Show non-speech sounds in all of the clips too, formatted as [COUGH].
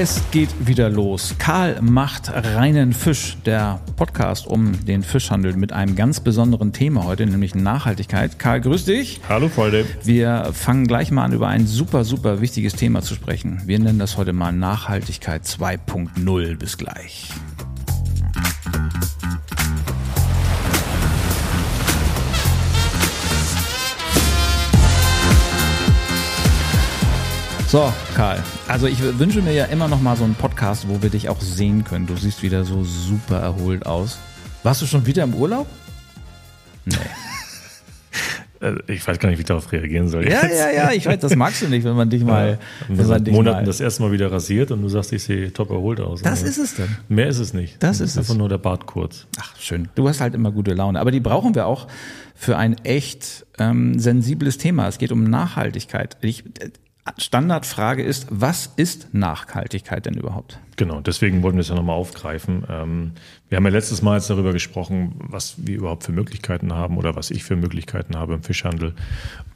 Es geht wieder los. Karl macht reinen Fisch, der Podcast um den Fischhandel mit einem ganz besonderen Thema heute, nämlich Nachhaltigkeit. Karl, grüß dich. Hallo Freunde. Wir fangen gleich mal an, über ein super, super wichtiges Thema zu sprechen. Wir nennen das heute mal Nachhaltigkeit 2.0. Bis gleich. So, Karl. Also ich wünsche mir ja immer noch mal so einen Podcast, wo wir dich auch sehen können. Du siehst wieder so super erholt aus. Warst du schon wieder im Urlaub? Nee. [LAUGHS] Also ich weiß gar nicht, wie ich darauf reagieren soll. Ja, jetzt. ja, ja, ich weiß, das magst du nicht, wenn man dich mal. Ja, wenn man dich Monaten mal das erste Mal wieder rasiert und du sagst, ich sehe top erholt aus. Das ist es dann. Mehr ist es nicht. Das, das ist einfach es. nur der Bart kurz. Ach, schön. Du hast halt immer gute Laune. Aber die brauchen wir auch für ein echt ähm, sensibles Thema. Es geht um Nachhaltigkeit. Ich, Standardfrage ist, was ist Nachhaltigkeit denn überhaupt? Genau, deswegen wollten wir es ja nochmal aufgreifen. Ähm, wir haben ja letztes Mal jetzt darüber gesprochen, was wir überhaupt für Möglichkeiten haben oder was ich für Möglichkeiten habe im Fischhandel.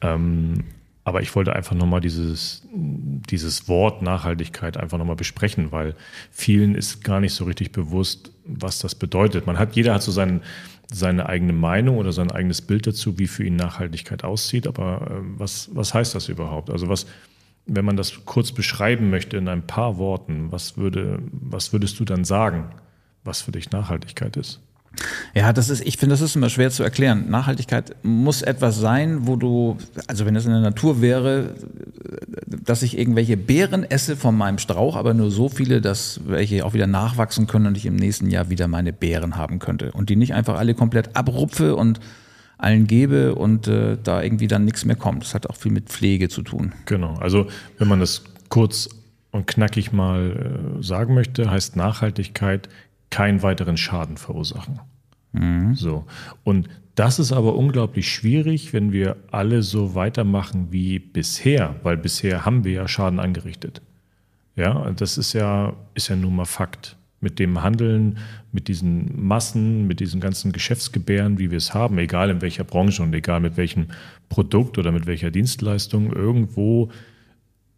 Ähm, aber ich wollte einfach nochmal dieses, dieses Wort Nachhaltigkeit einfach nochmal besprechen, weil vielen ist gar nicht so richtig bewusst, was das bedeutet. Man hat, jeder hat so seinen, seine eigene Meinung oder sein eigenes Bild dazu, wie für ihn Nachhaltigkeit aussieht. Aber äh, was, was heißt das überhaupt? Also was, wenn man das kurz beschreiben möchte in ein paar Worten, was, würde, was würdest du dann sagen, was für dich Nachhaltigkeit ist? Ja, das ist, ich finde, das ist immer schwer zu erklären. Nachhaltigkeit muss etwas sein, wo du, also wenn es in der Natur wäre, dass ich irgendwelche Beeren esse von meinem Strauch, aber nur so viele, dass welche auch wieder nachwachsen können und ich im nächsten Jahr wieder meine Beeren haben könnte. Und die nicht einfach alle komplett abrupfe und allen gebe und äh, da irgendwie dann nichts mehr kommt. Das hat auch viel mit Pflege zu tun. Genau, also wenn man das kurz und knackig mal äh, sagen möchte, heißt Nachhaltigkeit keinen weiteren Schaden verursachen. Mhm. So. Und das ist aber unglaublich schwierig, wenn wir alle so weitermachen wie bisher, weil bisher haben wir ja Schaden angerichtet. Ja, das ist ja, ist ja nun mal Fakt mit dem Handeln, mit diesen Massen, mit diesen ganzen Geschäftsgebären, wie wir es haben, egal in welcher Branche und egal mit welchem Produkt oder mit welcher Dienstleistung, irgendwo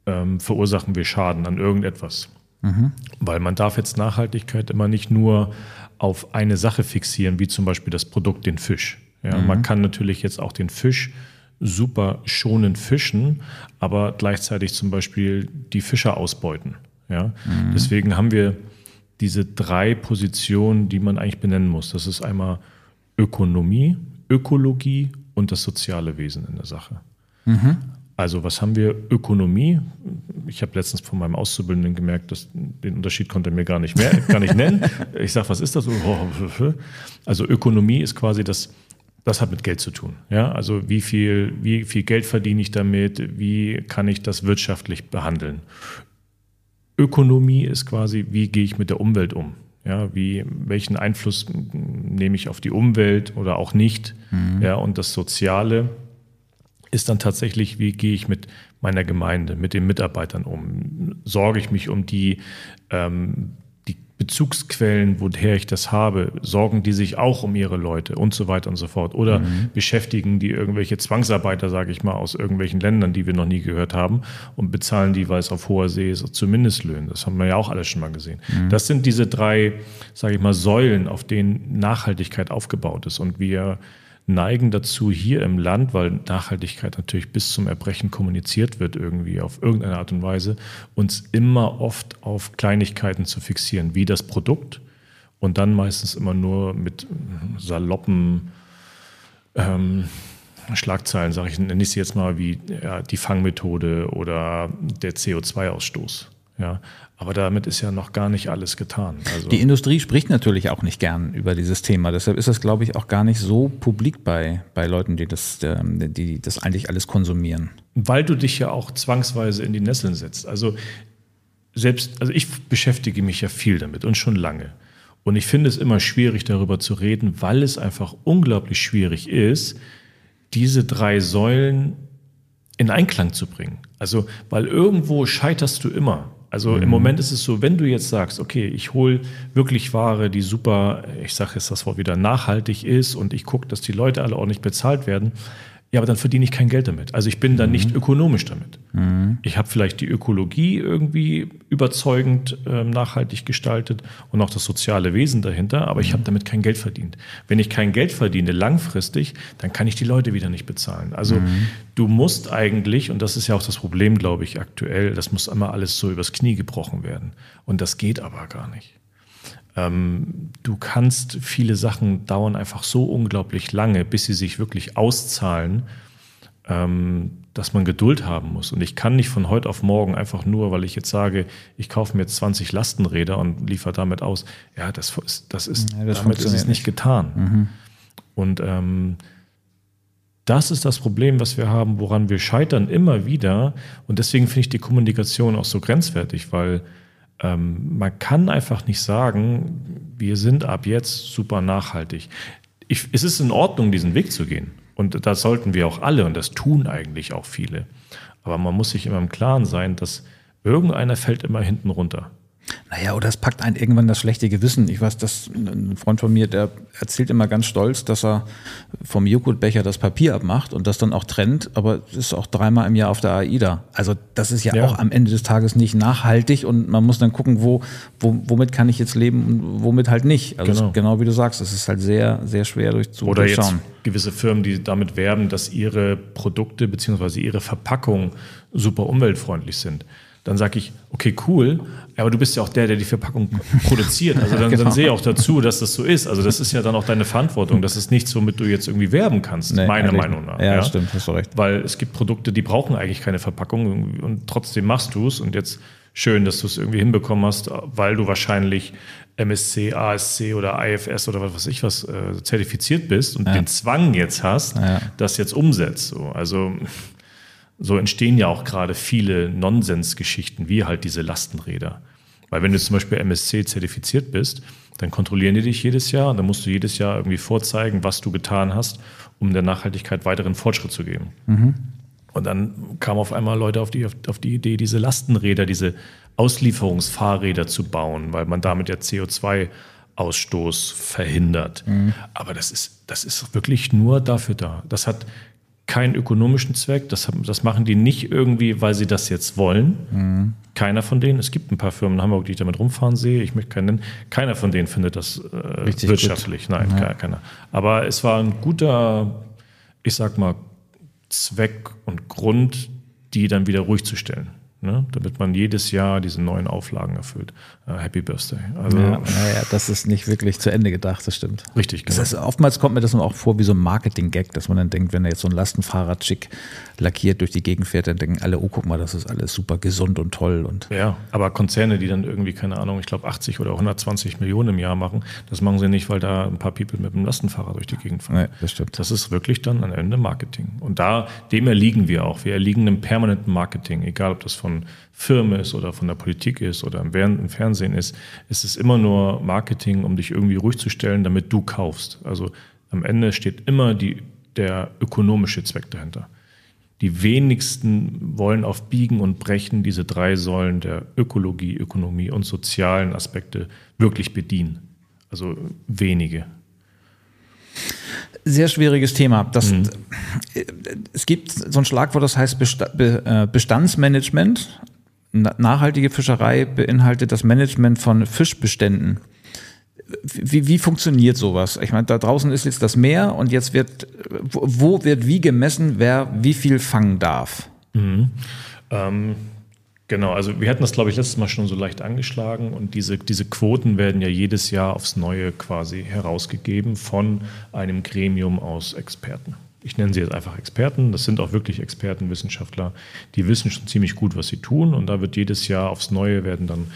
ähm, verursachen wir Schaden an irgendetwas. Mhm. Weil man darf jetzt Nachhaltigkeit immer nicht nur auf eine Sache fixieren, wie zum Beispiel das Produkt, den Fisch. Ja, mhm. Man kann natürlich jetzt auch den Fisch super schonend fischen, aber gleichzeitig zum Beispiel die Fischer ausbeuten. Ja? Mhm. Deswegen haben wir diese drei Positionen, die man eigentlich benennen muss. Das ist einmal Ökonomie, Ökologie und das soziale Wesen in der Sache. Mhm. Also was haben wir? Ökonomie. Ich habe letztens von meinem Auszubildenden gemerkt, dass den Unterschied konnte er mir gar nicht mehr, gar nicht nennen. Ich sage, was ist das? Also Ökonomie ist quasi das, das hat mit Geld zu tun. Ja, also wie viel, wie viel Geld verdiene ich damit? Wie kann ich das wirtschaftlich behandeln? Ökonomie ist quasi, wie gehe ich mit der Umwelt um? Ja, wie, welchen Einfluss nehme ich auf die Umwelt oder auch nicht? Mhm. Ja, und das Soziale ist dann tatsächlich, wie gehe ich mit meiner Gemeinde, mit den Mitarbeitern um? Sorge ich mich um die, ähm, Bezugsquellen, woher ich das habe, sorgen die sich auch um ihre Leute und so weiter und so fort. Oder mhm. beschäftigen die irgendwelche Zwangsarbeiter, sage ich mal, aus irgendwelchen Ländern, die wir noch nie gehört haben und bezahlen die, weil es auf hoher See ist, zu Mindestlöhnen. Das haben wir ja auch alles schon mal gesehen. Mhm. Das sind diese drei, sage ich mal, Säulen, auf denen Nachhaltigkeit aufgebaut ist. Und wir neigen dazu hier im Land, weil Nachhaltigkeit natürlich bis zum Erbrechen kommuniziert wird irgendwie auf irgendeine Art und Weise, uns immer oft auf Kleinigkeiten zu fixieren, wie das Produkt und dann meistens immer nur mit saloppen ähm, Schlagzeilen, sage ich, nenne ich sie jetzt mal wie ja, die Fangmethode oder der CO2-Ausstoß. Ja, aber damit ist ja noch gar nicht alles getan. Also die Industrie spricht natürlich auch nicht gern über dieses Thema. Deshalb ist das, glaube ich, auch gar nicht so publik bei, bei Leuten, die das, ähm, die das eigentlich alles konsumieren. Weil du dich ja auch zwangsweise in die Nesseln setzt. Also selbst, also ich beschäftige mich ja viel damit und schon lange. Und ich finde es immer schwierig, darüber zu reden, weil es einfach unglaublich schwierig ist, diese drei Säulen in Einklang zu bringen. Also, weil irgendwo scheiterst du immer. Also mhm. im Moment ist es so, wenn du jetzt sagst, okay, ich hole wirklich Ware, die super, ich sage jetzt das Wort wieder, nachhaltig ist und ich gucke, dass die Leute alle ordentlich bezahlt werden, Ja, aber dann verdiene ich kein Geld damit. Also ich bin dann nicht ökonomisch damit. Ich habe vielleicht die Ökologie irgendwie überzeugend ähm, nachhaltig gestaltet und auch das soziale Wesen dahinter, aber ich habe damit kein Geld verdient. Wenn ich kein Geld verdiene langfristig, dann kann ich die Leute wieder nicht bezahlen. Also du musst eigentlich, und das ist ja auch das Problem, glaube ich, aktuell, das muss immer alles so übers Knie gebrochen werden. Und das geht aber gar nicht. Ähm, du kannst viele Sachen dauern einfach so unglaublich lange, bis sie sich wirklich auszahlen, ähm, dass man Geduld haben muss. Und ich kann nicht von heute auf morgen einfach nur, weil ich jetzt sage, ich kaufe mir jetzt 20 Lastenräder und liefere damit aus. Ja, das, ist, das ist, Ja, das damit ist es nicht getan. Und ähm, das ist das Problem, was wir haben, woran wir scheitern immer wieder. Und deswegen finde ich die Kommunikation auch so grenzwertig, weil ähm, man kann einfach nicht sagen, wir sind ab jetzt super nachhaltig. Ich, es ist in Ordnung, diesen Weg zu gehen. Und das sollten wir auch alle, und das tun eigentlich auch viele. Aber man muss sich immer im Klaren sein, dass irgendeiner fällt immer hinten runter. Naja, oder es packt einen irgendwann das schlechte Gewissen. Ich weiß, dass ein Freund von mir, der erzählt immer ganz stolz, dass er vom Joghurtbecher das Papier abmacht und das dann auch trennt, aber es ist auch dreimal im Jahr auf der AIDA. Also das ist ja, Ja. auch am Ende des Tages nicht nachhaltig und man muss dann gucken, wo, wo, womit kann ich jetzt leben und womit halt nicht. Also Genau. genau, wie du sagst, es ist halt sehr, sehr schwer durch zu Oder jetzt gewisse Firmen, die damit werben, dass ihre Produkte bzw. ihre Verpackungen super umweltfreundlich sind. Dann sage ich, okay, cool, aber du bist ja auch der, der die Verpackung produziert. Also dann, [LAUGHS] Genau. dann sehe auch dazu, dass das so ist. Also das ist ja dann auch deine Verantwortung. Das ist nichts, womit du jetzt irgendwie werben kannst, Nee, meiner. Meinung nach. Ja, stimmt, hast du recht. Weil es gibt Produkte, die brauchen eigentlich keine Verpackung und trotzdem machst du es. Und jetzt schön, dass du es irgendwie hinbekommen hast, weil du wahrscheinlich MSC, ASC oder IFS oder was weiß ich was äh, zertifiziert bist und den Zwang jetzt hast, Ja. das jetzt umsetzt. So. Also so entstehen ja auch gerade viele Nonsensgeschichten, wie halt diese Lastenräder. Weil wenn du zum Beispiel MSC zertifiziert bist, dann kontrollieren die dich jedes Jahr und dann musst du jedes Jahr irgendwie vorzeigen, was du getan hast, um der Nachhaltigkeit weiteren Fortschritt zu geben. Und dann kamen auf einmal Leute auf die, auf, auf die Idee, diese Lastenräder, diese Auslieferungsfahrräder zu bauen, weil man damit ja CO2-Ausstoß verhindert. Aber das ist, das ist wirklich nur dafür da. Das hat keinen ökonomischen Zweck. Das, das machen die nicht irgendwie, weil sie das jetzt wollen. Keiner von denen. Es gibt ein paar Firmen in Hamburg, die ich damit rumfahren sehe. Ich möchte keinen nennen. Keiner von denen findet das äh, wirtschaftlich. Nein, ke- keiner. Aber es war ein guter, ich sag mal, Zweck und Grund, die dann wieder ruhig zu stellen. Ne? Damit man jedes Jahr diese neuen Auflagen erfüllt. Äh, Happy Birthday. Also Ja, naja, das ist nicht wirklich zu Ende gedacht, das stimmt. richtig, Das genau. heißt, oftmals kommt mir das auch vor wie so ein Marketing-Gag, dass man dann denkt, wenn er jetzt so ein Lastenfahrrad schick lackiert durch die Gegend fährt, dann denken alle, oh, guck mal, das ist alles super gesund und toll. Und Ja, aber Konzerne, die dann irgendwie, keine Ahnung, ich glaube 80 oder 120 Millionen im Jahr machen, das machen sie nicht, weil da ein paar People mit dem Lastenfahrrad durch die Gegend fahren. Nee, das stimmt. Das ist wirklich dann am Ende Marketing. Und da, dem erliegen wir auch. Wir erliegen einem permanenten Marketing, egal ob das von Firmen ist oder von der Politik ist oder im Fern- im Fernsehen ist. Es ist immer nur Marketing, um dich irgendwie ruhig zu stellen, damit du kaufst. Also am Ende steht immer die, der ökonomische Zweck dahinter. Die wenigsten wollen auf Biegen und Brechen diese drei Säulen der Ökologie, Ökonomie und sozialen Aspekte wirklich bedienen. Also wenige. Sehr schwieriges Thema. Das, äh, Es gibt so ein Schlagwort, das heißt äh, Bestandsmanagement. Na nachhaltige Fischerei beinhaltet das Management von Fischbeständen. Wie, wie funktioniert sowas? Ich meine, da draußen ist jetzt das Meer und jetzt wird, wo, wo wird wie gemessen, wer wie viel fangen darf? Ähm, genau, also wir hatten das, glaube ich, letztes Mal schon so leicht angeschlagen und diese, diese Quoten werden ja jedes Jahr aufs Neue quasi herausgegeben von einem Gremium aus Experten. Ich nenne sie jetzt einfach Experten. Das sind auch wirklich Experten, Wissenschaftler. Die wissen schon ziemlich gut, was sie tun. Und da wird jedes Jahr aufs Neue werden dann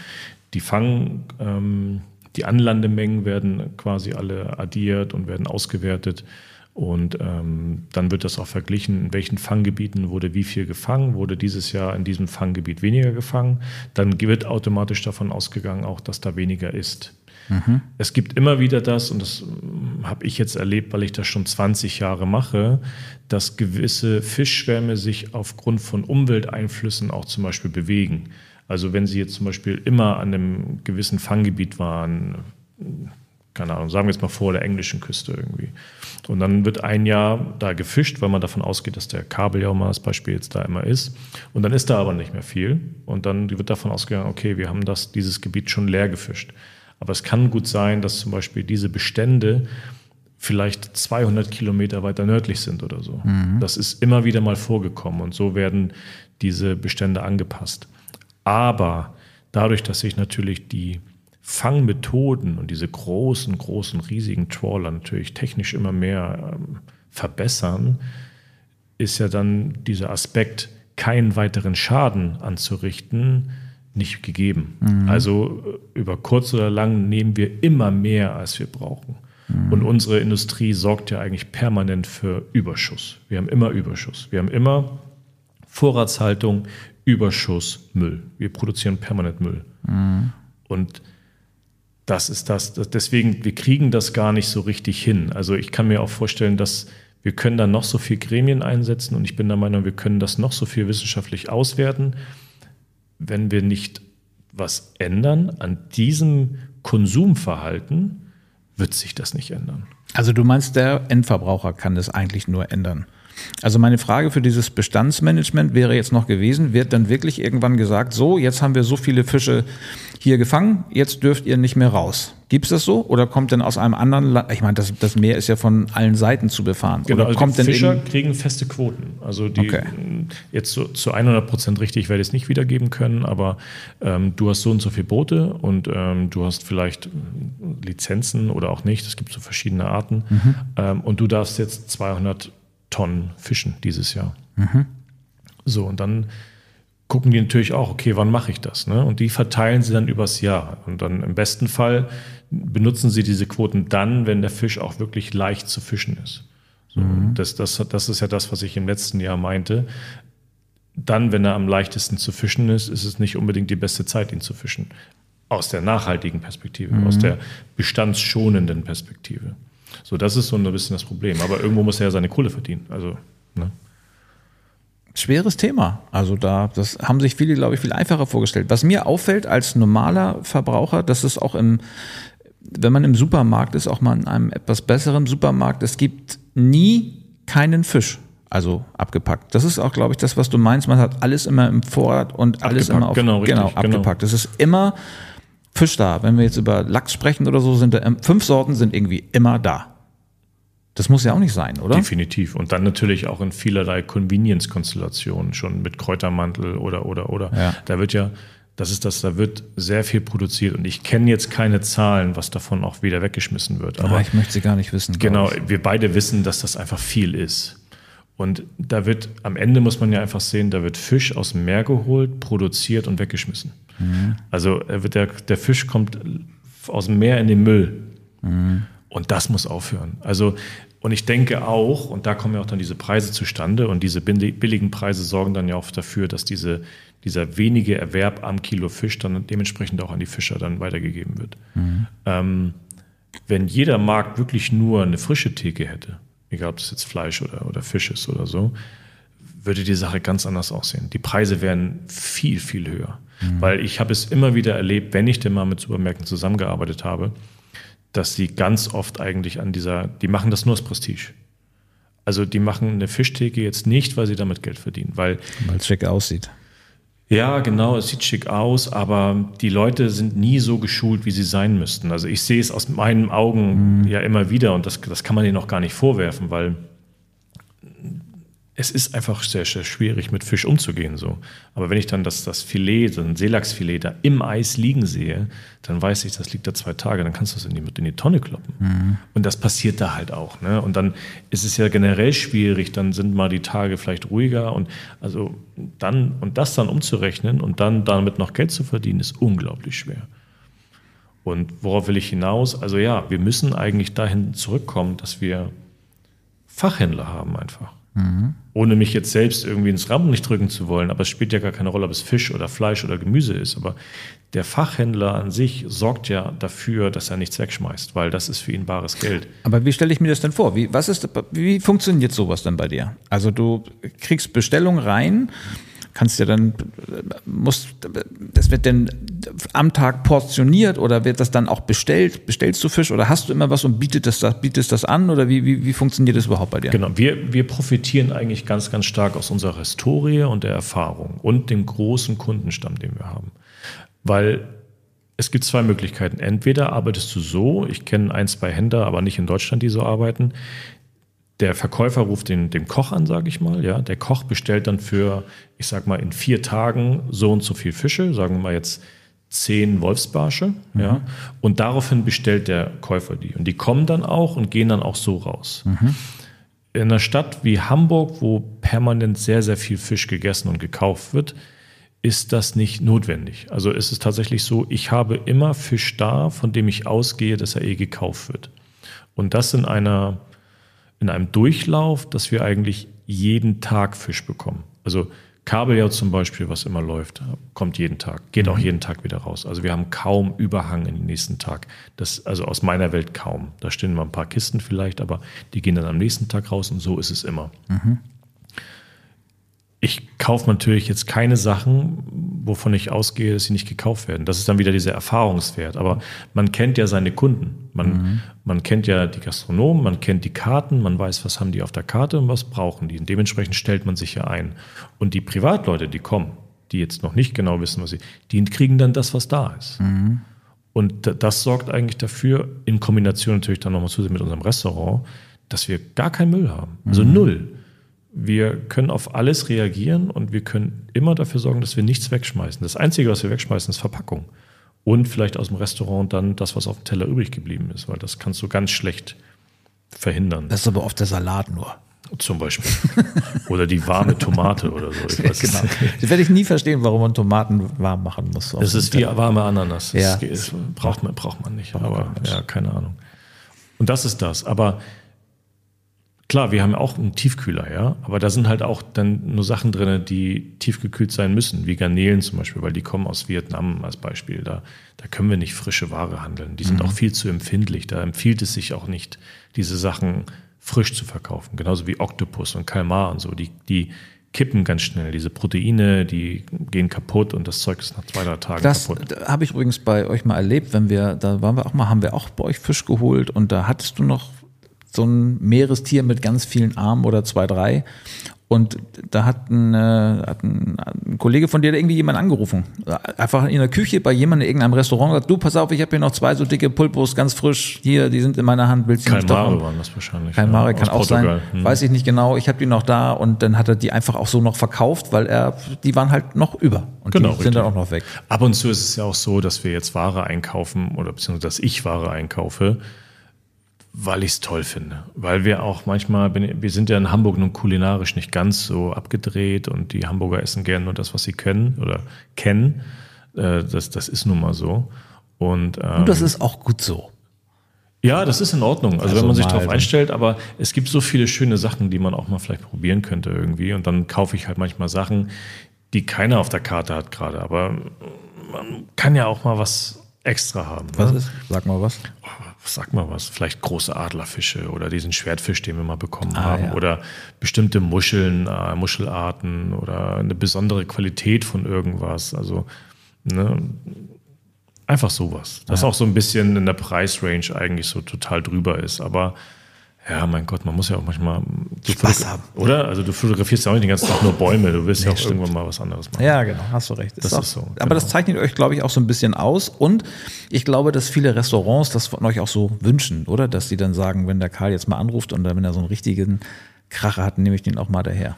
die Fang, ähm, die Anlandemengen werden quasi alle addiert und werden ausgewertet. Und ähm, dann wird das auch verglichen, in welchen Fanggebieten wurde wie viel gefangen, wurde dieses Jahr in diesem Fanggebiet weniger gefangen. Dann wird automatisch davon ausgegangen, auch dass da weniger ist. Es gibt immer wieder das, und das ähm, habe ich jetzt erlebt, weil ich das schon 20 Jahre mache, dass gewisse Fischschwärme sich aufgrund von Umwelteinflüssen auch zum Beispiel bewegen. Also wenn sie jetzt zum Beispiel immer an einem gewissen Fanggebiet waren, keine Ahnung, sagen wir jetzt mal vor der englischen Küste irgendwie. Und dann wird ein Jahr da gefischt, weil man davon ausgeht, dass der Kabel ja auch mal als Beispiel jetzt da immer ist. Und dann ist da aber nicht mehr viel. Und dann wird davon ausgegangen, okay, wir haben das, dieses Gebiet schon leer gefischt. Aber es kann gut sein, dass zum Beispiel diese Bestände vielleicht 200 Kilometer weiter nördlich sind oder so. Mhm. Das ist immer wieder mal vorgekommen und so werden diese Bestände angepasst. Aber dadurch, dass sich natürlich die Fangmethoden und diese großen, großen, riesigen Trawler natürlich technisch immer mehr ähm, verbessern, ist ja dann dieser Aspekt, keinen weiteren Schaden anzurichten, nicht gegeben. Mhm. Also äh, über kurz oder lang nehmen wir immer mehr, als wir brauchen. Mhm. Und unsere Industrie sorgt ja eigentlich permanent für Überschuss. Wir haben immer Überschuss. Wir haben immer Vorratshaltung, Überschuss, Müll. Wir produzieren permanent Müll. Mhm. Und das ist das. Deswegen, wir kriegen das gar nicht so richtig hin. Also ich kann mir auch vorstellen, dass wir können da noch so viel Gremien einsetzen und ich bin der Meinung, wir können das noch so viel wissenschaftlich auswerten. Wenn wir nicht was ändern an diesem Konsumverhalten, wird sich das nicht ändern. Also du meinst, der Endverbraucher kann das eigentlich nur ändern? Also meine Frage für dieses Bestandsmanagement wäre jetzt noch gewesen, wird dann wirklich irgendwann gesagt, so, jetzt haben wir so viele Fische hier gefangen, jetzt dürft ihr nicht mehr raus. Gibt es das so? Oder kommt denn aus einem anderen Land? Ich meine, das, das Meer ist ja von allen Seiten zu befahren. Genau, Oder also kommt die Fischer kriegen feste Quoten. Also die okay. jetzt so, zu 100 Prozent richtig werde ich es nicht wiedergeben können, aber ähm, du hast so und so viele Boote und ähm, du hast vielleicht Lizenzen oder auch nicht. Es gibt so verschiedene Arten. Mhm. Ähm, und du darfst jetzt 200 Tonnen fischen dieses Jahr. Mhm. So, und dann gucken die natürlich auch, okay, wann mache ich das? Ne? Und die verteilen sie dann übers Jahr. Und dann im besten Fall benutzen sie diese Quoten dann, wenn der Fisch auch wirklich leicht zu fischen ist. So, mhm. das, das, das ist ja das, was ich im letzten Jahr meinte. Dann, wenn er am leichtesten zu fischen ist, ist es nicht unbedingt die beste Zeit, ihn zu fischen. Aus der nachhaltigen Perspektive, mhm. aus der bestandsschonenden Perspektive. So, das ist so ein bisschen das Problem. Aber irgendwo muss er ja seine Kohle verdienen. Also, ne? Schweres Thema. Also da, das haben sich viele, glaube ich, viel einfacher vorgestellt. Was mir auffällt als normaler Verbraucher, das ist auch im, wenn man im Supermarkt ist, auch mal in einem etwas besseren Supermarkt, es gibt nie keinen Fisch. Also abgepackt. Das ist auch, glaube ich, das, was du meinst. Man hat alles immer im Vorrat und alles abgepackt, immer auf, genau, richtig, genau, abgepackt. Es ist immer Fisch da. Wenn wir jetzt über Lachs sprechen oder so, sind da fünf Sorten sind irgendwie immer da. Das muss ja auch nicht sein, oder? Definitiv. Und dann natürlich auch in vielerlei Convenience-Konstellationen, schon mit Kräutermantel oder, oder, oder. Ja. Da wird ja, das ist das, da wird sehr viel produziert. Und ich kenne jetzt keine Zahlen, was davon auch wieder weggeschmissen wird. Aber ja, ich möchte sie gar nicht wissen. Genau, wir beide wissen, dass das einfach viel ist. Und da wird, am Ende muss man ja einfach sehen, da wird Fisch aus dem Meer geholt, produziert und weggeschmissen. Mhm. Also der, der Fisch kommt aus dem Meer in den Müll. Mhm. Und das muss aufhören. Also, und ich denke auch, und da kommen ja auch dann diese Preise zustande, und diese billigen Preise sorgen dann ja auch dafür, dass diese, dieser wenige Erwerb am Kilo Fisch dann dementsprechend auch an die Fischer dann weitergegeben wird. Mhm. Ähm, wenn jeder Markt wirklich nur eine frische Theke hätte, egal ob das jetzt Fleisch oder, oder Fisch ist oder so, würde die Sache ganz anders aussehen. Die Preise wären viel, viel höher. Mhm. Weil ich habe es immer wieder erlebt, wenn ich denn mal mit Supermärkten zusammengearbeitet habe, dass sie ganz oft eigentlich an dieser, die machen das nur aus Prestige. Also die machen eine Fischtheke jetzt nicht, weil sie damit Geld verdienen, weil es schick aussieht. Ja, genau, es sieht schick aus, aber die Leute sind nie so geschult, wie sie sein müssten. Also ich sehe es aus meinen Augen mhm. ja immer wieder und das, das kann man ihnen auch gar nicht vorwerfen, weil es ist einfach sehr, sehr schwierig, mit Fisch umzugehen. So. Aber wenn ich dann das, das Filet, so ein Seelachsfilet da im Eis liegen sehe, dann weiß ich, das liegt da zwei Tage, dann kannst du es in die, in die Tonne kloppen. Mhm. Und das passiert da halt auch. Ne? Und dann ist es ja generell schwierig, dann sind mal die Tage vielleicht ruhiger und also dann, und das dann umzurechnen und dann damit noch Geld zu verdienen, ist unglaublich schwer. Und worauf will ich hinaus? Also ja, wir müssen eigentlich dahin zurückkommen, dass wir Fachhändler haben einfach. Mhm. Ohne mich jetzt selbst irgendwie ins Rampenlicht drücken zu wollen, aber es spielt ja gar keine Rolle, ob es Fisch oder Fleisch oder Gemüse ist. Aber der Fachhändler an sich sorgt ja dafür, dass er nichts wegschmeißt, weil das ist für ihn bares Geld. Aber wie stelle ich mir das denn vor? Wie, was ist, wie funktioniert sowas dann bei dir? Also du kriegst Bestellung rein, kannst ja dann, muss, das wird denn am Tag portioniert oder wird das dann auch bestellt? Bestellst du Fisch oder hast du immer was und bietet das, bietest das an oder wie, wie, wie funktioniert das überhaupt bei dir? Genau, wir, wir profitieren eigentlich ganz, ganz stark aus unserer Historie und der Erfahrung und dem großen Kundenstamm, den wir haben. Weil es gibt zwei Möglichkeiten. Entweder arbeitest du so, ich kenne ein, zwei Händler, aber nicht in Deutschland, die so arbeiten. Der Verkäufer ruft den, den Koch an, sage ich mal. Ja, der Koch bestellt dann für, ich sag mal, in vier Tagen so und so viel Fische, sagen wir mal jetzt zehn Wolfsbarsche, mhm. ja, und daraufhin bestellt der Käufer die. Und die kommen dann auch und gehen dann auch so raus. Mhm. In einer Stadt wie Hamburg, wo permanent sehr, sehr viel Fisch gegessen und gekauft wird, ist das nicht notwendig. Also ist es tatsächlich so, ich habe immer Fisch da, von dem ich ausgehe, dass er eh gekauft wird. Und das in einer, in einem Durchlauf, dass wir eigentlich jeden Tag Fisch bekommen. Also Kabeljau zum Beispiel, was immer läuft, kommt jeden Tag, geht auch mhm. jeden Tag wieder raus. Also wir haben kaum Überhang in den nächsten Tag. Das, also aus meiner Welt kaum. Da stehen mal ein paar Kisten vielleicht, aber die gehen dann am nächsten Tag raus und so ist es immer. Mhm ich kaufe natürlich jetzt keine Sachen, wovon ich ausgehe, dass sie nicht gekauft werden. Das ist dann wieder dieser Erfahrungswert. Aber man kennt ja seine Kunden. Man, mhm. man kennt ja die Gastronomen, man kennt die Karten, man weiß, was haben die auf der Karte und was brauchen die. Und dementsprechend stellt man sich ja ein. Und die Privatleute, die kommen, die jetzt noch nicht genau wissen, was sie, die kriegen dann das, was da ist. Mhm. Und das sorgt eigentlich dafür, in Kombination natürlich dann nochmal zusätzlich mit unserem Restaurant, dass wir gar keinen Müll haben. Also mhm. null. Wir können auf alles reagieren und wir können immer dafür sorgen, dass wir nichts wegschmeißen. Das Einzige, was wir wegschmeißen, ist Verpackung. Und vielleicht aus dem Restaurant dann das, was auf dem Teller übrig geblieben ist, weil das kannst du ganz schlecht verhindern. Das ist aber oft der Salat nur. Zum Beispiel. [LAUGHS] Oder die warme Tomate oder so. Ich [LAUGHS] weiß genau. Das werde ich nie verstehen, warum man Tomaten warm machen muss. Das ist wie warme Ananas. Das ja. Ist, braucht, man, braucht man nicht. aber ja, keine Ahnung. Und das ist das. Aber Klar, wir haben auch einen Tiefkühler, ja, aber da sind halt auch dann nur Sachen drin, die tiefgekühlt sein müssen, wie Garnelen zum Beispiel, weil die kommen aus Vietnam als Beispiel. Da, da können wir nicht frische Ware handeln. Die sind mhm. auch viel zu empfindlich. Da empfiehlt es sich auch nicht, diese Sachen frisch zu verkaufen. Genauso wie Oktopus und Kalmar und so. Die, die kippen ganz schnell. Diese Proteine, die gehen kaputt und das Zeug ist nach zwei, drei Tagen das kaputt. Das habe ich übrigens bei euch mal erlebt, wenn wir, da waren wir auch mal, haben wir auch bei euch Fisch geholt und da hattest du noch so ein Meerestier mit ganz vielen Armen oder zwei, drei. Und da hat ein, äh, hat ein, ein Kollege von dir irgendwie jemand angerufen. Einfach in der Küche bei jemandem in irgendeinem Restaurant gesagt, du, pass auf, ich habe hier noch zwei so dicke Pulpos, ganz frisch, hier, die sind in meiner Hand, willst du nicht Kalmare waren das wahrscheinlich. Kalmare ja, kann auch Portugal. sein, hm. weiß ich nicht genau. Ich habe die noch da und dann hat er die einfach auch so noch verkauft, weil er, die waren halt noch über und genau, die sind richtig. dann auch noch weg. Ab und zu ist es ja auch so, dass wir jetzt Ware einkaufen oder beziehungsweise dass ich Ware einkaufe, weil ich es toll finde. Weil wir auch manchmal, wir sind ja in Hamburg nun kulinarisch nicht ganz so abgedreht und die Hamburger essen gerne nur das, was sie können oder kennen. Äh, das, das ist nun mal so. Und, ähm, und das ist auch gut so. Ja, das ist in Ordnung. Also, also wenn man sich darauf einstellt, aber es gibt so viele schöne Sachen, die man auch mal vielleicht probieren könnte irgendwie. Und dann kaufe ich halt manchmal Sachen, die keiner auf der Karte hat gerade. Aber man kann ja auch mal was extra haben. Was ne? ist? Sag mal was. Sag mal was, vielleicht große Adlerfische oder diesen Schwertfisch, den wir mal bekommen ah, haben, ja. oder bestimmte Muscheln, äh, Muschelarten oder eine besondere Qualität von irgendwas. Also ne, einfach sowas. Das ja. auch so ein bisschen in der Preisrange eigentlich so total drüber ist. Aber ja, mein Gott, man muss ja auch manchmal Spaß haben. Oder? Also du fotografierst ja auch nicht den ganzen Tag nur Bäume, du willst nee, ja auch stimmt. irgendwann mal was anderes machen. Ja, genau, hast du recht. Das, das ist, so. Aber das genau. zeichnet euch, glaube ich, auch so ein bisschen aus. Und ich glaube, dass viele Restaurants das von euch auch so wünschen, oder? Dass sie dann sagen, wenn der Karl jetzt mal anruft und wenn er so einen richtigen Kracher hat, nehme ich den auch mal daher.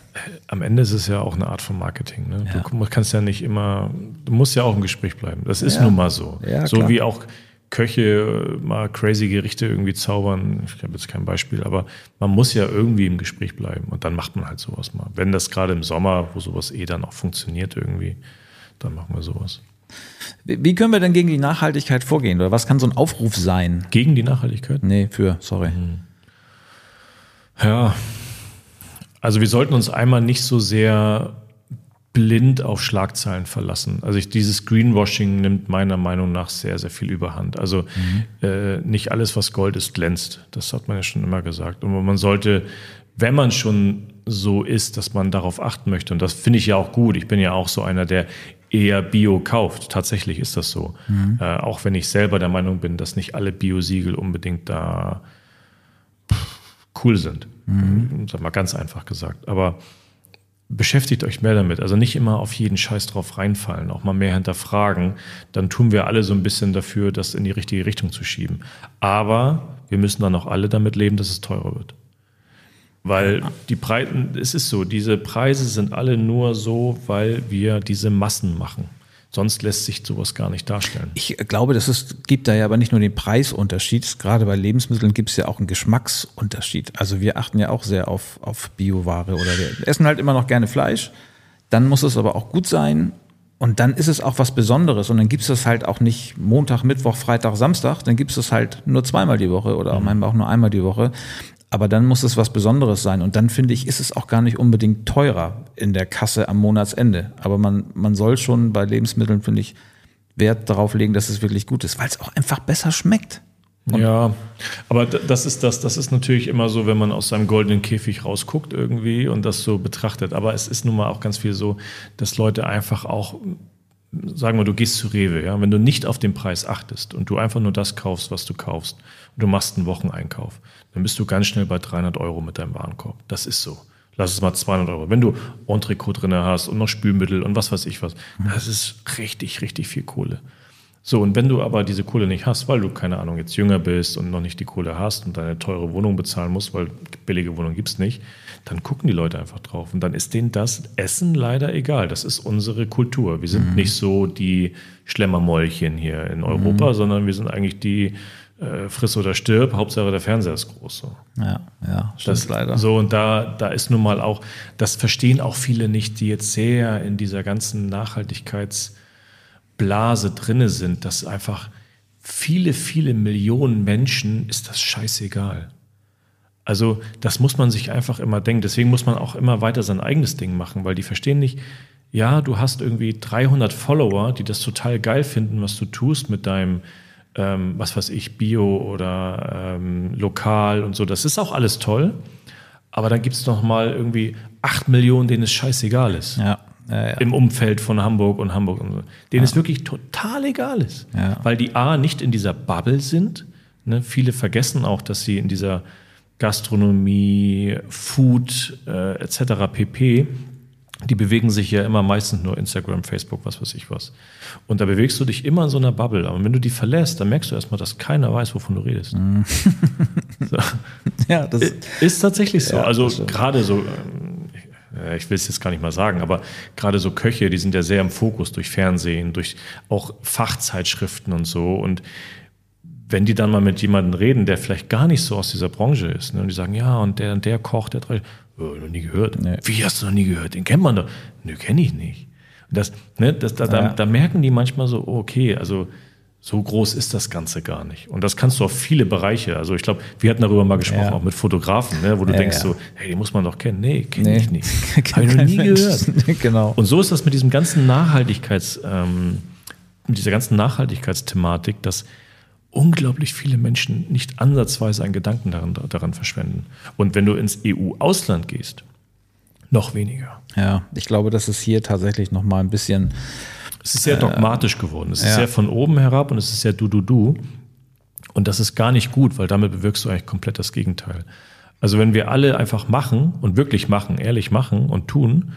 Am Ende ist es ja auch eine Art von Marketing. Ne? Ja. Du kannst ja nicht immer, du musst ja auch im Gespräch bleiben. Das ist ja. nun mal so. Ja, so klar. wie auch Köche mal crazy Gerichte irgendwie zaubern. Ich habe jetzt kein Beispiel, aber man muss ja irgendwie im Gespräch bleiben und dann macht man halt sowas mal. Wenn das gerade im Sommer, wo sowas eh dann auch funktioniert irgendwie, dann machen wir sowas. Wie können wir denn gegen die Nachhaltigkeit vorgehen? Oder was kann so ein Aufruf sein? Gegen die Nachhaltigkeit? Nee, für, sorry. Hm. Ja, also wir sollten uns einmal nicht so sehr blind auf Schlagzeilen verlassen. Also ich, dieses Greenwashing nimmt meiner Meinung nach sehr, sehr viel überhand. Also mhm. äh, nicht alles, was Gold ist, glänzt. Das hat man ja schon immer gesagt. Und man sollte, wenn man schon so ist, dass man darauf achten möchte. Und das finde ich ja auch gut. Ich bin ja auch so einer, der eher Bio kauft. Tatsächlich ist das so. Mhm. Äh, auch wenn ich selber der Meinung bin, dass nicht alle Bio-Siegel unbedingt da cool sind. Mhm. Sag mal ganz einfach gesagt. Aber beschäftigt euch mehr damit. Also nicht immer auf jeden Scheiß drauf reinfallen, auch mal mehr hinterfragen. Dann tun wir alle so ein bisschen dafür, das in die richtige Richtung zu schieben. Aber wir müssen dann auch alle damit leben, dass es teurer wird. Weil die Breiten, es ist so, diese Preise sind alle nur so, weil wir diese Massen machen. Sonst lässt sich sowas gar nicht darstellen. Ich glaube, dass es gibt da ja aber nicht nur den Preisunterschied. Gerade bei Lebensmitteln gibt es ja auch einen Geschmacksunterschied. Also wir achten ja auch sehr auf, auf Bioware oder wir essen halt immer noch gerne Fleisch. Dann muss es aber auch gut sein. Und dann ist es auch was Besonderes. Und dann gibt es das halt auch nicht Montag, Mittwoch, Freitag, Samstag. Dann gibt es das halt nur zweimal die Woche oder mhm. manchmal auch nur einmal die Woche. Aber dann muss es was Besonderes sein. Und dann finde ich, ist es auch gar nicht unbedingt teurer in der Kasse am Monatsende. Aber man, man soll schon bei Lebensmitteln, finde ich, Wert darauf legen, dass es wirklich gut ist, weil es auch einfach besser schmeckt. Und ja, aber das ist das, das ist natürlich immer so, wenn man aus seinem goldenen Käfig rausguckt irgendwie und das so betrachtet. Aber es ist nun mal auch ganz viel so, dass Leute einfach auch sagen wir, du gehst zu Rewe, ja, wenn du nicht auf den Preis achtest und du einfach nur das kaufst, was du kaufst und du machst einen Wocheneinkauf, dann bist du ganz schnell bei 300 Euro mit deinem Warenkorb. Das ist so. Lass es mal 200 Euro. Wenn du Entrecot drin hast und noch Spülmittel und was weiß ich was, das ist richtig, richtig viel Kohle. So, und wenn du aber diese Kohle nicht hast, weil du, keine Ahnung, jetzt jünger bist und noch nicht die Kohle hast und deine teure Wohnung bezahlen musst, weil billige Wohnung gibt's nicht, dann gucken die Leute einfach drauf. Und dann ist denen das Essen leider egal. Das ist unsere Kultur. Wir sind mhm. nicht so die Schlemmermäulchen hier in Europa, mhm. sondern wir sind eigentlich die äh, friss oder stirb, Hauptsache der Fernseher ist groß. So. Ja, ja, stimmt das, leider. So, und da, da ist nun mal auch, das verstehen auch viele nicht, die jetzt sehr in dieser ganzen Nachhaltigkeits- Blase drinne sind, dass einfach viele, viele Millionen Menschen ist das scheißegal. Also das muss man sich einfach immer denken. Deswegen muss man auch immer weiter sein eigenes Ding machen, weil die verstehen nicht, ja, du hast irgendwie 300 Follower, die das total geil finden, was du tust mit deinem, ähm, was weiß ich, Bio oder ähm, lokal und so. Das ist auch alles toll. Aber dann gibt es noch mal irgendwie 8 Millionen, denen es scheißegal ist. Ja ja, ja. im Umfeld von Hamburg und Hamburg und so. Denen es wirklich total egal ist. Weil die A nicht in dieser Bubble sind. Ne? Viele vergessen auch, dass sie in dieser Gastronomie, Food äh, etc. pp. Die bewegen sich ja immer meistens nur Instagram, Facebook, was weiß ich was. Und da bewegst du dich immer in so einer Bubble. Aber wenn du die verlässt, dann merkst du erstmal, dass keiner weiß, wovon du redest. Mhm. [LAUGHS] so. Ja, das ist tatsächlich so. Ja, also gerade so ähm, äh, ich will es jetzt gar nicht mal sagen, aber gerade so Köche, die sind ja sehr im Fokus durch Fernsehen, durch auch Fachzeitschriften und so. Und wenn die dann mal mit jemandem reden, der vielleicht gar nicht so aus dieser Branche ist, ne, und die sagen, ja, und der und der kocht, der drei, oh, noch nie gehört. Nee. Wie hast du noch nie gehört? Den kennt man doch. Nö, kenne ich nicht. Und das, ne, das, da, ja. da, da merken die manchmal so, oh, okay, also so groß ist das Ganze gar nicht. Und das kannst du auf viele Bereiche. Also ich glaube, wir hatten darüber mal gesprochen, ja. auch mit Fotografen, ne, wo du ja, denkst ja. so, hey, die muss man doch kennen. Nee, kenne nee. ich nicht. [LAUGHS] Habe ich noch nie Mensch. gehört. [LAUGHS] genau. Und so ist das mit diesem ganzen Nachhaltigkeits, ähm, mit dieser ganzen Nachhaltigkeitsthematik, dass unglaublich viele Menschen nicht ansatzweise einen Gedanken daran, daran verschwenden. Und wenn du ins EU-Ausland gehst, noch weniger. Ja, ich glaube, das ist hier tatsächlich noch mal ein bisschen es ist sehr dogmatisch geworden. Es ist sehr von oben herab und es ist sehr du-du-du. Und das ist gar nicht gut, weil damit bewirkst du eigentlich komplett das Gegenteil. Also wenn wir alle einfach machen und wirklich machen, ehrlich machen und tun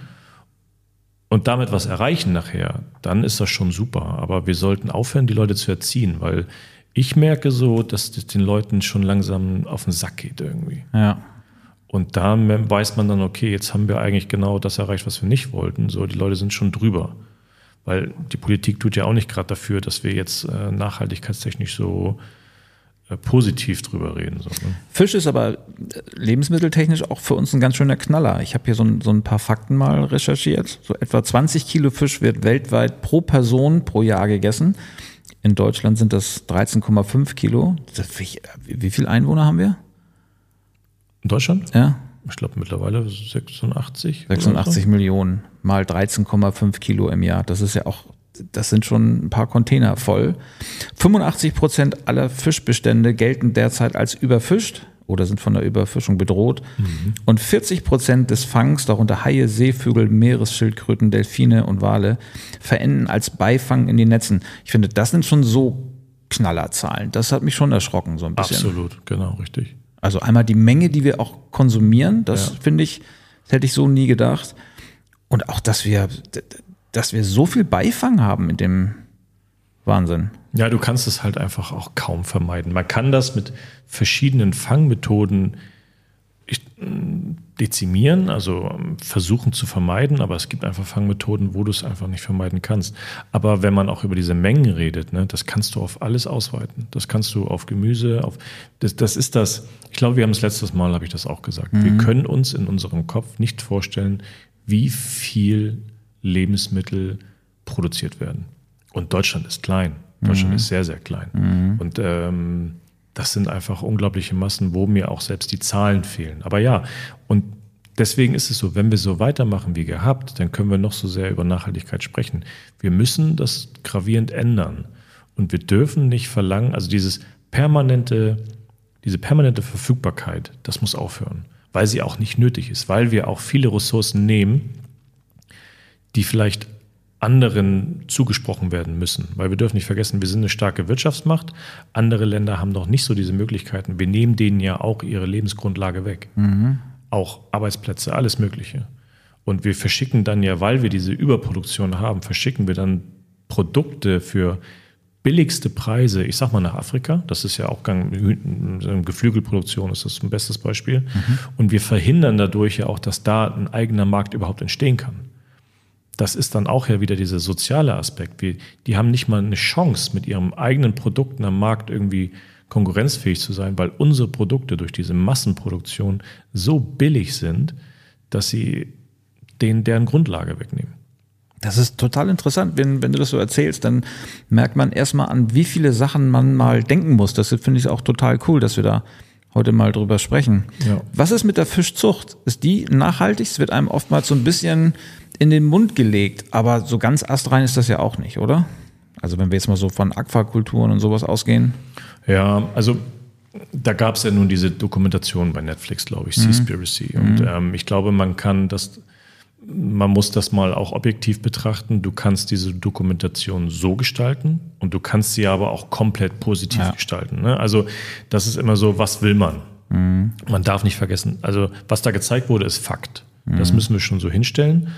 und damit was erreichen nachher, dann ist das schon super. Aber wir sollten aufhören, die Leute zu erziehen, weil ich merke so, dass das den Leuten schon langsam auf den Sack geht irgendwie. Ja. Und da weiß man dann, okay, jetzt haben wir eigentlich genau das erreicht, was wir nicht wollten. So, die Leute sind schon drüber. Weil die Politik tut ja auch nicht gerade dafür, dass wir jetzt äh, nachhaltigkeitstechnisch so äh, positiv drüber reden. So, ne? Fisch ist aber äh, lebensmitteltechnisch auch für uns ein ganz schöner Knaller. Ich habe hier so ein, so ein paar Fakten mal recherchiert. So etwa 20 Kilo Fisch wird weltweit pro Person pro Jahr gegessen. In Deutschland sind das 13,5 Kilo. Wie, wie viele Einwohner haben wir? In Deutschland? Ja ich glaube mittlerweile 86. 86 so. Millionen mal 13,5 Kilo im Jahr. Das ist ja auch, das sind schon ein paar Container voll. 85 Prozent aller Fischbestände gelten derzeit als überfischt oder sind von der Überfischung bedroht. Mhm. Und 40 Prozent des Fangs, darunter Haie, Seevögel, Meeresschildkröten, Delfine und Wale, verenden als Beifang in den Netzen. Ich finde, das sind schon so Knallerzahlen. Das hat mich schon erschrocken, so ein bisschen. Absolut, genau, richtig. Also einmal die Menge, die wir auch konsumieren, das ja. finde ich, das hätte ich so nie gedacht. Und auch, dass wir, dass wir so viel Beifang haben mit dem Wahnsinn. Ja, du kannst es halt einfach auch kaum vermeiden. Man kann das mit verschiedenen Fangmethoden dezimieren, also ähm, versuchen zu vermeiden, aber es gibt einfach Fangmethoden, wo du es einfach nicht vermeiden kannst. Aber wenn man auch über diese Mengen redet, ne, das kannst du auf alles ausweiten. Das kannst du auf Gemüse, auf das, das ist das. Ich glaube, wir haben es letztes Mal, habe ich das auch gesagt. Mhm. Wir können uns in unserem Kopf nicht vorstellen, wie viel Lebensmittel produziert werden. Und Deutschland ist klein. Deutschland mhm. ist sehr, sehr klein. Mhm. Und ähm, das sind einfach unglaubliche Massen, wo mir auch selbst die Zahlen fehlen. Aber ja, und deswegen ist es so, wenn wir so weitermachen wie gehabt, dann können wir noch so sehr über Nachhaltigkeit sprechen. Wir müssen das gravierend ändern. Und wir dürfen nicht verlangen, also dieses permanente, diese permanente Verfügbarkeit, das muss aufhören, weil sie auch nicht nötig ist, weil wir auch viele Ressourcen nehmen, die vielleicht anderen zugesprochen werden müssen. Weil wir dürfen nicht vergessen, wir sind eine starke Wirtschaftsmacht. Andere Länder haben noch nicht so diese Möglichkeiten. Wir nehmen denen ja auch ihre Lebensgrundlage weg. Mhm. Auch Arbeitsplätze, alles Mögliche. Und wir verschicken dann ja, weil wir diese Überproduktion haben, verschicken wir dann Produkte für billigste Preise, ich sag mal nach Afrika, das ist ja auch Gang, Geflügelproduktion ist das ein bestes Beispiel. Mhm. Und wir verhindern dadurch ja auch, dass da ein eigener Markt überhaupt entstehen kann das ist dann auch ja wieder dieser soziale Aspekt. Wir, die haben nicht mal eine Chance, mit ihren eigenen Produkten am Markt irgendwie konkurrenzfähig zu sein, weil unsere Produkte durch diese Massenproduktion so billig sind, dass sie denen deren Grundlage wegnehmen. Das ist total interessant. Wenn, wenn du das so erzählst, dann merkt man erstmal, an wie viele Sachen man mal denken muss. Das finde ich auch total cool, dass wir da heute mal drüber sprechen. Ja. Was ist mit der Fischzucht? Ist die nachhaltig? Es wird einem oftmals so ein bisschen in den Mund gelegt, aber so ganz astrein ist das ja auch nicht, oder? Also wenn wir jetzt mal so von Aquakulturen und sowas ausgehen. Ja, also da gab es ja nun diese Dokumentation bei Netflix, glaube ich, mhm. Seaspiracy. Und mhm. ähm, ich glaube, man kann das, man muss das mal auch objektiv betrachten. Du kannst diese Dokumentation so gestalten und du kannst sie aber auch komplett positiv ja. gestalten. Ne? Also das ist immer so, was will man? Mhm. Man darf nicht vergessen, also was da gezeigt wurde, ist Fakt. Das mhm. müssen wir schon so hinstellen.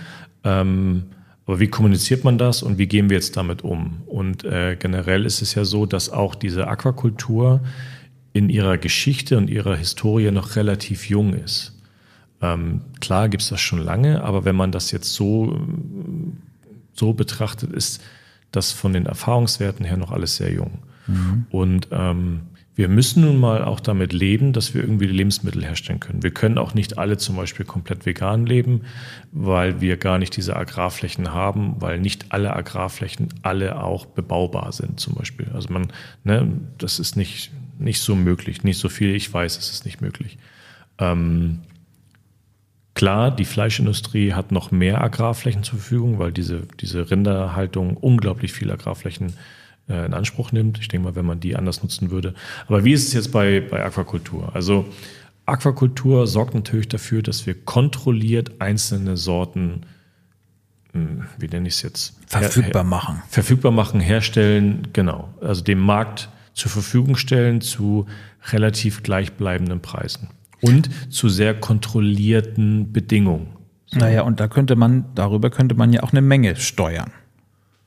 Ähm, aber wie kommuniziert man das und wie gehen wir jetzt damit um? Und äh, generell ist es ja so, dass auch diese Aquakultur in ihrer Geschichte und ihrer Historie noch relativ jung ist. Ähm, klar gibt es das schon lange, aber wenn man das jetzt so, so betrachtet, ist das von den Erfahrungswerten her noch alles sehr jung. Mhm. Und ähm, wir müssen nun mal auch damit leben, dass wir irgendwie Lebensmittel herstellen können. Wir können auch nicht alle zum Beispiel komplett vegan leben, weil wir gar nicht diese Agrarflächen haben, weil nicht alle Agrarflächen alle auch bebaubar sind zum Beispiel. Also man, ne, das ist nicht, nicht so möglich. Nicht so viel ich weiß, ist es nicht möglich. Ähm, Klar, die Fleischindustrie hat noch mehr Agrarflächen zur Verfügung, weil diese, diese Rinderhaltung unglaublich viel Agrarflächen äh, in Anspruch nimmt. Ich denke mal, wenn man die anders nutzen würde. Aber wie ist es jetzt bei, bei Aquakultur? Also Aquakultur sorgt natürlich dafür, dass wir kontrolliert einzelne Sorten, hm, wie nenne ich es jetzt? Verfügbar machen. Verfügbar machen, herstellen, genau. Also dem Markt zur Verfügung stellen zu relativ gleichbleibenden Preisen und zu sehr kontrollierten Bedingungen. So. Naja, und da könnte man, darüber könnte man ja auch eine Menge steuern.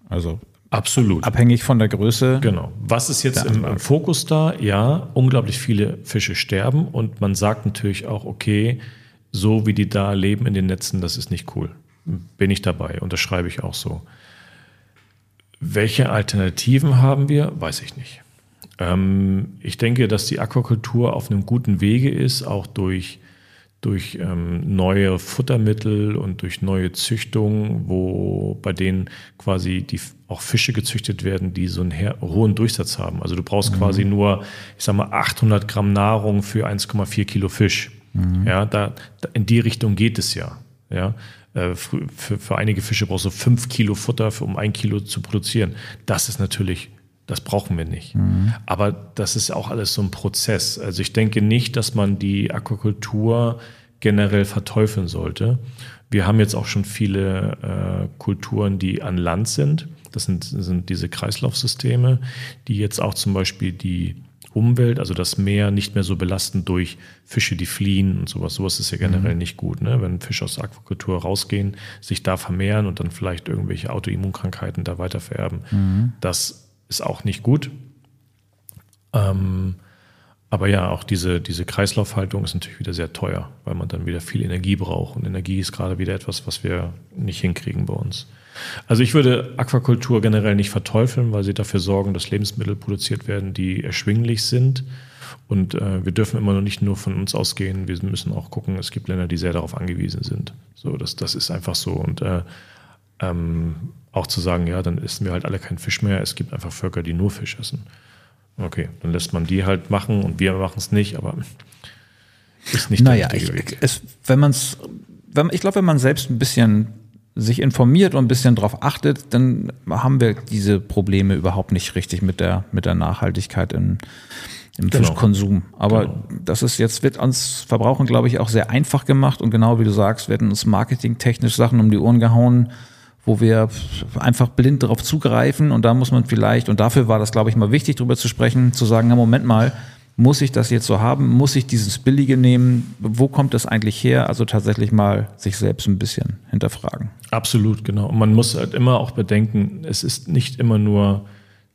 Also Absolut. Abhängig von der Größe. Genau. Was ist jetzt im, im, Fokus da? Ja, unglaublich viele Fische sterben und man sagt natürlich auch, okay, so wie die da leben in den Netzen, das ist nicht cool. Bin ich dabei, unterschreibe ich auch so. Welche Alternativen haben wir? Weiß ich nicht. Ähm, ich denke, dass die Aquakultur auf einem guten Wege ist, auch durch durch ähm, neue Futtermittel und durch neue Züchtungen, wo bei denen quasi die auch Fische gezüchtet werden, die so einen hohen Durchsatz haben. Also du brauchst mhm. quasi nur, ich sag mal, 800 Gramm Nahrung für 1,4 Kilo Fisch. Mhm. Ja, da, da, in die Richtung geht es ja. Ja, äh, für, für einige Fische brauchst du 5 Kilo Futter, um ein Kilo zu produzieren. Das ist natürlich Das brauchen wir nicht. Mhm. Aber das ist auch alles so ein Prozess. Also ich denke nicht, dass man die Aquakultur generell verteufeln sollte. Wir haben jetzt auch schon viele äh, Kulturen, die an Land sind. Das sind, sind diese Kreislaufsysteme, die jetzt auch zum Beispiel die Umwelt, also das Meer, nicht mehr so belasten durch Fische, die fliehen und sowas. Sowas ist ja generell mhm. nicht gut, ne? wenn Fische aus der Aquakultur rausgehen, sich da vermehren und dann vielleicht irgendwelche Autoimmunkrankheiten da weiter vererben. Mhm. Das ist auch nicht gut. Ähm, aber ja, auch diese, diese Kreislaufhaltung ist natürlich wieder sehr teuer, weil man dann wieder viel Energie braucht. Und Energie ist gerade wieder etwas, was wir nicht hinkriegen bei uns. Also ich würde Aquakultur generell nicht verteufeln, weil sie dafür sorgen, dass Lebensmittel produziert werden, die erschwinglich sind. Und äh, wir dürfen immer noch nicht nur von uns ausgehen, wir müssen auch gucken, es gibt Länder, die sehr darauf angewiesen sind. So, das, das ist einfach so. Und äh, ähm, auch zu sagen, ja, dann essen wir halt alle keinen Fisch mehr, es gibt einfach Völker, die nur Fisch essen. Okay, dann lässt man die halt machen und wir machen es nicht, aber [LAUGHS] ist nicht naja, der richtige ich, Weg. Es, wenn man es, wenn, ich glaube, wenn man selbst ein bisschen sich informiert und ein bisschen darauf achtet, dann haben wir diese Probleme überhaupt nicht richtig mit der, mit der Nachhaltigkeit in, im genau. Fischkonsum. Aber genau. das ist jetzt, wird uns Verbrauchern, glaube ich, auch sehr einfach gemacht und genau wie du sagst, werden uns marketingtechnisch Sachen um die Ohren gehauen, wo wir einfach blind darauf zugreifen und da muss man vielleicht, und dafür war das, glaube ich, mal wichtig, darüber zu sprechen, zu sagen, na Moment mal, muss ich das jetzt so haben? Muss ich dieses Billige nehmen? Wo kommt das eigentlich her? Also tatsächlich mal sich selbst ein bisschen hinterfragen. Absolut, genau. Und man muss halt immer auch bedenken, es ist nicht immer nur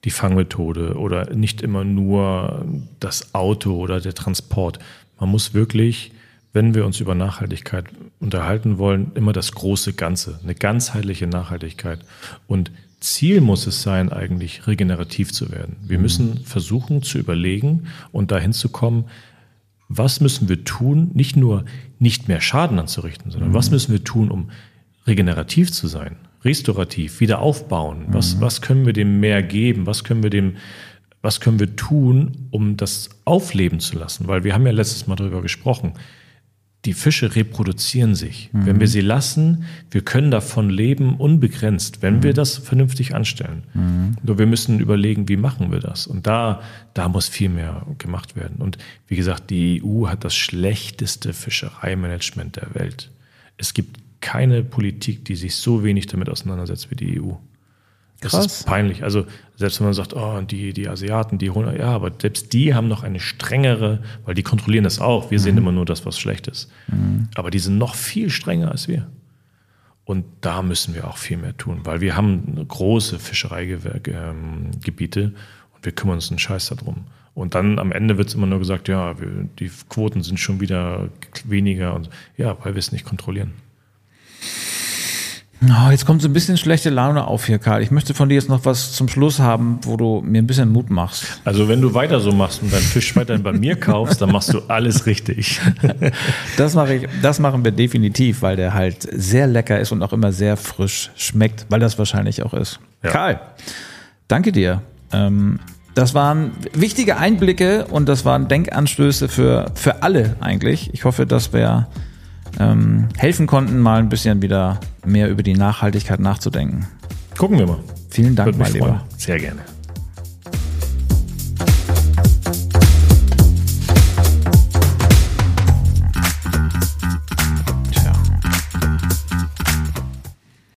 die Fangmethode oder nicht immer nur das Auto oder der Transport. Man muss wirklich, wenn wir uns über Nachhaltigkeit unterhalten wollen, immer das große Ganze, eine ganzheitliche Nachhaltigkeit. Und Ziel muss es sein, eigentlich regenerativ zu werden. Wir müssen versuchen zu überlegen und dahin zu kommen, was müssen wir tun, nicht nur nicht mehr Schaden anzurichten, sondern mhm. was müssen wir tun, um regenerativ zu sein, restaurativ, wieder aufbauen. Mhm. Was, was können wir dem Meer geben? Was können wir dem, was können wir tun, um das aufleben zu lassen? Weil wir haben ja letztes Mal darüber gesprochen die Fische reproduzieren sich. Mhm. Wenn wir sie lassen, wir können davon leben unbegrenzt, wenn mhm. wir das vernünftig anstellen. Mhm. Nur wir müssen überlegen, wie machen wir das? Und da, da muss viel mehr gemacht werden. Und wie gesagt, die EU hat das schlechteste Fischereimanagement der Welt. Es gibt keine Politik, die sich so wenig damit auseinandersetzt wie die EU. Das Krass. ist peinlich. Also selbst wenn man sagt, oh, die, die Asiaten, die holen, ja, aber selbst die haben noch eine strengere, weil die kontrollieren das auch. Wir mhm. sehen immer nur das, was schlecht ist. Mhm. Aber die sind noch viel strenger als wir. Und da müssen wir auch viel mehr tun, weil wir haben große Fischereigebiete ähm, und wir kümmern uns einen Scheiß darum. Und dann am Ende wird es immer nur gesagt, ja, wir, die Quoten sind schon wieder weniger. Und ja, weil wir es nicht kontrollieren. Oh, jetzt kommt so ein bisschen schlechte Laune auf hier, Karl. Ich möchte von dir jetzt noch was zum Schluss haben, wo du mir ein bisschen Mut machst. Also wenn du weiter so machst und deinen Fisch weiterhin bei mir kaufst, dann machst du alles richtig. [LAUGHS] das mache ich, das machen wir definitiv, weil der halt sehr lecker ist und auch immer sehr frisch schmeckt, weil das wahrscheinlich auch ist. Ja. Karl, danke dir. Ähm, das waren wichtige Einblicke und das waren Denkanstöße für, für alle eigentlich. Ich hoffe, dass wir ähm, helfen konnten, mal ein bisschen wieder mehr über die Nachhaltigkeit nachzudenken. Gucken wir mal. Vielen Dank, mein Lieber. Sehr gerne.